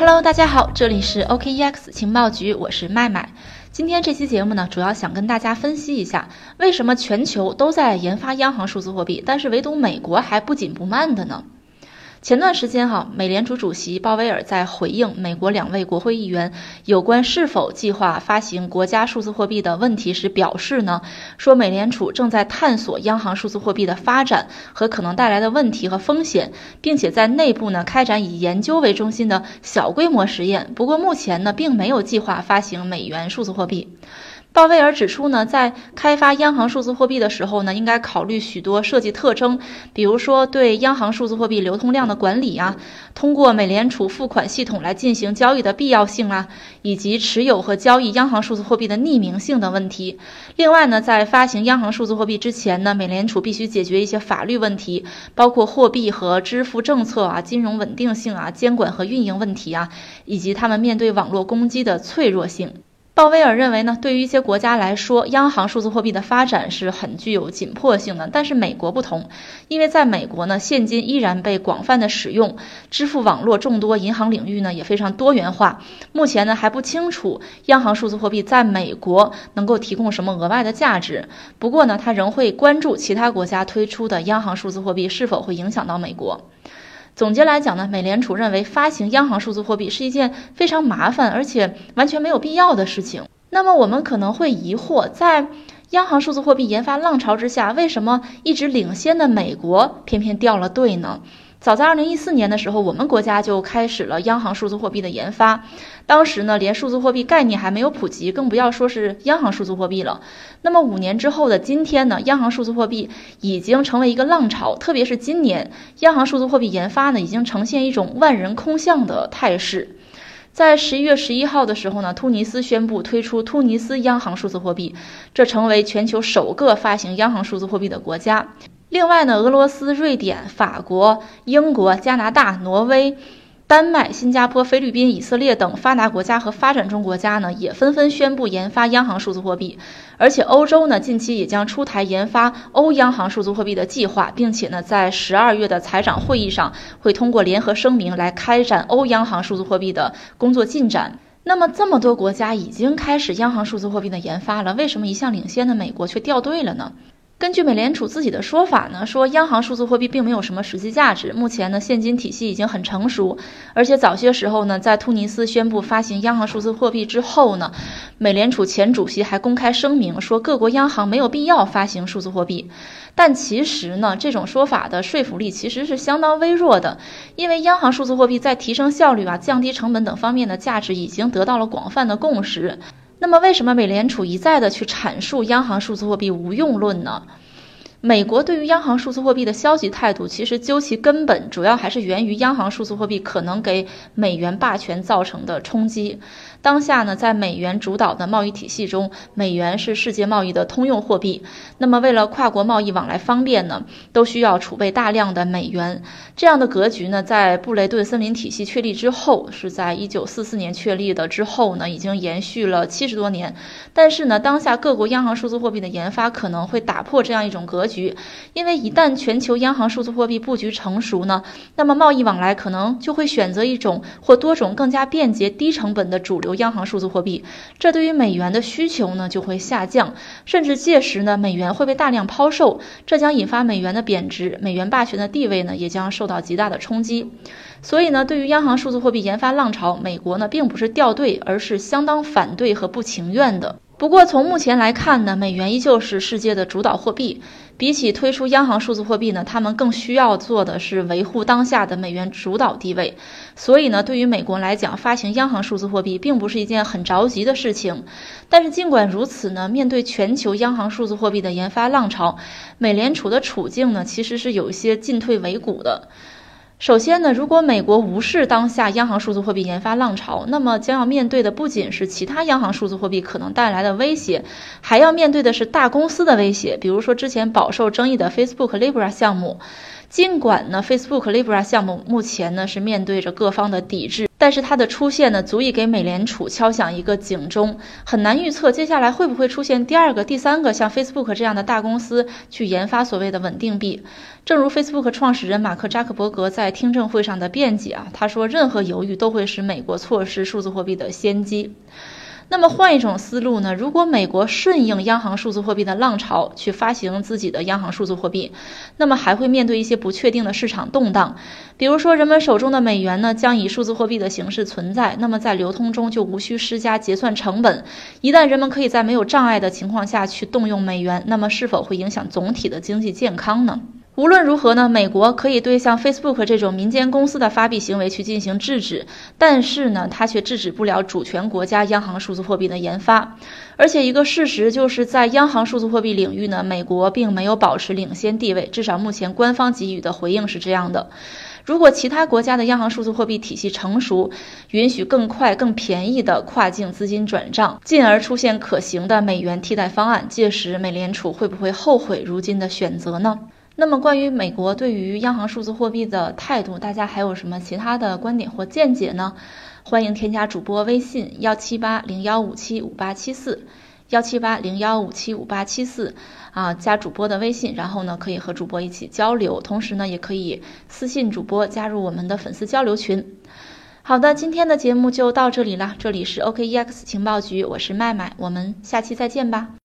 Hello，大家好，这里是 OKEX 情报局，我是麦麦。今天这期节目呢，主要想跟大家分析一下，为什么全球都在研发央行数字货币，但是唯独美国还不紧不慢的呢？前段时间哈，美联储主席鲍威尔在回应美国两位国会议员有关是否计划发行国家数字货币的问题时表示呢，说美联储正在探索央行数字货币的发展和可能带来的问题和风险，并且在内部呢开展以研究为中心的小规模实验。不过目前呢，并没有计划发行美元数字货币。鲍威尔指出呢，在开发央行数字货币的时候呢，应该考虑许多设计特征，比如说对央行数字货币流通量管理啊，通过美联储付款系统来进行交易的必要性啊，以及持有和交易央行数字货币的匿名性的问题。另外呢，在发行央行数字货币之前呢，美联储必须解决一些法律问题，包括货币和支付政策啊、金融稳定性啊、监管和运营问题啊，以及他们面对网络攻击的脆弱性。鲍威尔认为呢，对于一些国家来说，央行数字货币的发展是很具有紧迫性的。但是美国不同，因为在美国呢，现金依然被广泛的使用，支付网络众多，银行领域呢也非常多元化。目前呢还不清楚央行数字货币在美国能够提供什么额外的价值。不过呢，他仍会关注其他国家推出的央行数字货币是否会影响到美国。总结来讲呢，美联储认为发行央行数字货币是一件非常麻烦而且完全没有必要的事情。那么我们可能会疑惑，在央行数字货币研发浪潮之下，为什么一直领先的美国偏偏掉了队呢？早在二零一四年的时候，我们国家就开始了央行数字货币的研发。当时呢，连数字货币概念还没有普及，更不要说是央行数字货币了。那么五年之后的今天呢，央行数字货币已经成为一个浪潮。特别是今年，央行数字货币研发呢，已经呈现一种万人空巷的态势。在十一月十一号的时候呢，突尼斯宣布推出突尼斯央行数字货币，这成为全球首个发行央行数字货币的国家。另外呢，俄罗斯、瑞典、法国、英国、加拿大、挪威、丹麦、新加坡、菲律宾、以色列等发达国家和发展中国家呢，也纷纷宣布研发央行数字货币。而且欧洲呢，近期也将出台研发欧央行数字货币的计划，并且呢，在十二月的财长会议上会通过联合声明来开展欧央行数字货币的工作进展。那么，这么多国家已经开始央行数字货币的研发了，为什么一向领先的美国却掉队了呢？根据美联储自己的说法呢，说央行数字货币并没有什么实际价值。目前呢，现金体系已经很成熟，而且早些时候呢，在突尼斯宣布发行央行数字货币之后呢，美联储前主席还公开声明说，各国央行没有必要发行数字货币。但其实呢，这种说法的说服力其实是相当微弱的，因为央行数字货币在提升效率啊、降低成本等方面的价值已经得到了广泛的共识。那么，为什么美联储一再的去阐述央行数字货币无用论呢？美国对于央行数字货币的消极态度，其实究其根本，主要还是源于央行数字货币可能给美元霸权造成的冲击。当下呢，在美元主导的贸易体系中，美元是世界贸易的通用货币。那么，为了跨国贸易往来方便呢，都需要储备大量的美元。这样的格局呢，在布雷顿森林体系确立之后，是在一九四四年确立的之后呢，已经延续了七十多年。但是呢，当下各国央行数字货币的研发可能会打破这样一种格局，局因为一旦全球央行数字货币布局成熟呢，那么贸易往来可能就会选择一种或多种更加便捷、低成本的主流。央行数字货币，这对于美元的需求呢就会下降，甚至届时呢美元会被大量抛售，这将引发美元的贬值，美元霸权的地位呢也将受到极大的冲击。所以呢，对于央行数字货币研发浪潮，美国呢并不是掉队，而是相当反对和不情愿的。不过从目前来看呢，美元依旧是世界的主导货币。比起推出央行数字货币呢，他们更需要做的是维护当下的美元主导地位。所以呢，对于美国来讲，发行央行数字货币并不是一件很着急的事情。但是尽管如此呢，面对全球央行数字货币的研发浪潮，美联储的处境呢，其实是有一些进退维谷的。首先呢，如果美国无视当下央行数字货币研发浪潮，那么将要面对的不仅是其他央行数字货币可能带来的威胁，还要面对的是大公司的威胁，比如说之前饱受争议的 Facebook Libra 项目。尽管呢，Facebook Libra 项目目前呢是面对着各方的抵制，但是它的出现呢，足以给美联储敲响一个警钟。很难预测接下来会不会出现第二个、第三个像 Facebook 这样的大公司去研发所谓的稳定币。正如 Facebook 创始人马克扎克伯格在听证会上的辩解啊，他说，任何犹豫都会使美国错失数字货币的先机。那么换一种思路呢？如果美国顺应央行数字货币的浪潮去发行自己的央行数字货币，那么还会面对一些不确定的市场动荡。比如说，人们手中的美元呢将以数字货币的形式存在，那么在流通中就无需施加结算成本。一旦人们可以在没有障碍的情况下去动用美元，那么是否会影响总体的经济健康呢？无论如何呢，美国可以对像 Facebook 这种民间公司的发币行为去进行制止，但是呢，它却制止不了主权国家央行数字货币的研发。而且一个事实就是在央行数字货币领域呢，美国并没有保持领先地位，至少目前官方给予的回应是这样的。如果其他国家的央行数字货币体系成熟，允许更快、更便宜的跨境资金转账，进而出现可行的美元替代方案，届时美联储会不会后悔如今的选择呢？那么，关于美国对于央行数字货币的态度，大家还有什么其他的观点或见解呢？欢迎添加主播微信幺七八零幺五七五八七四，幺七八零幺五七五八七四啊，加主播的微信，然后呢可以和主播一起交流，同时呢也可以私信主播加入我们的粉丝交流群。好的，今天的节目就到这里了，这里是 OKEX 情报局，我是麦麦，我们下期再见吧。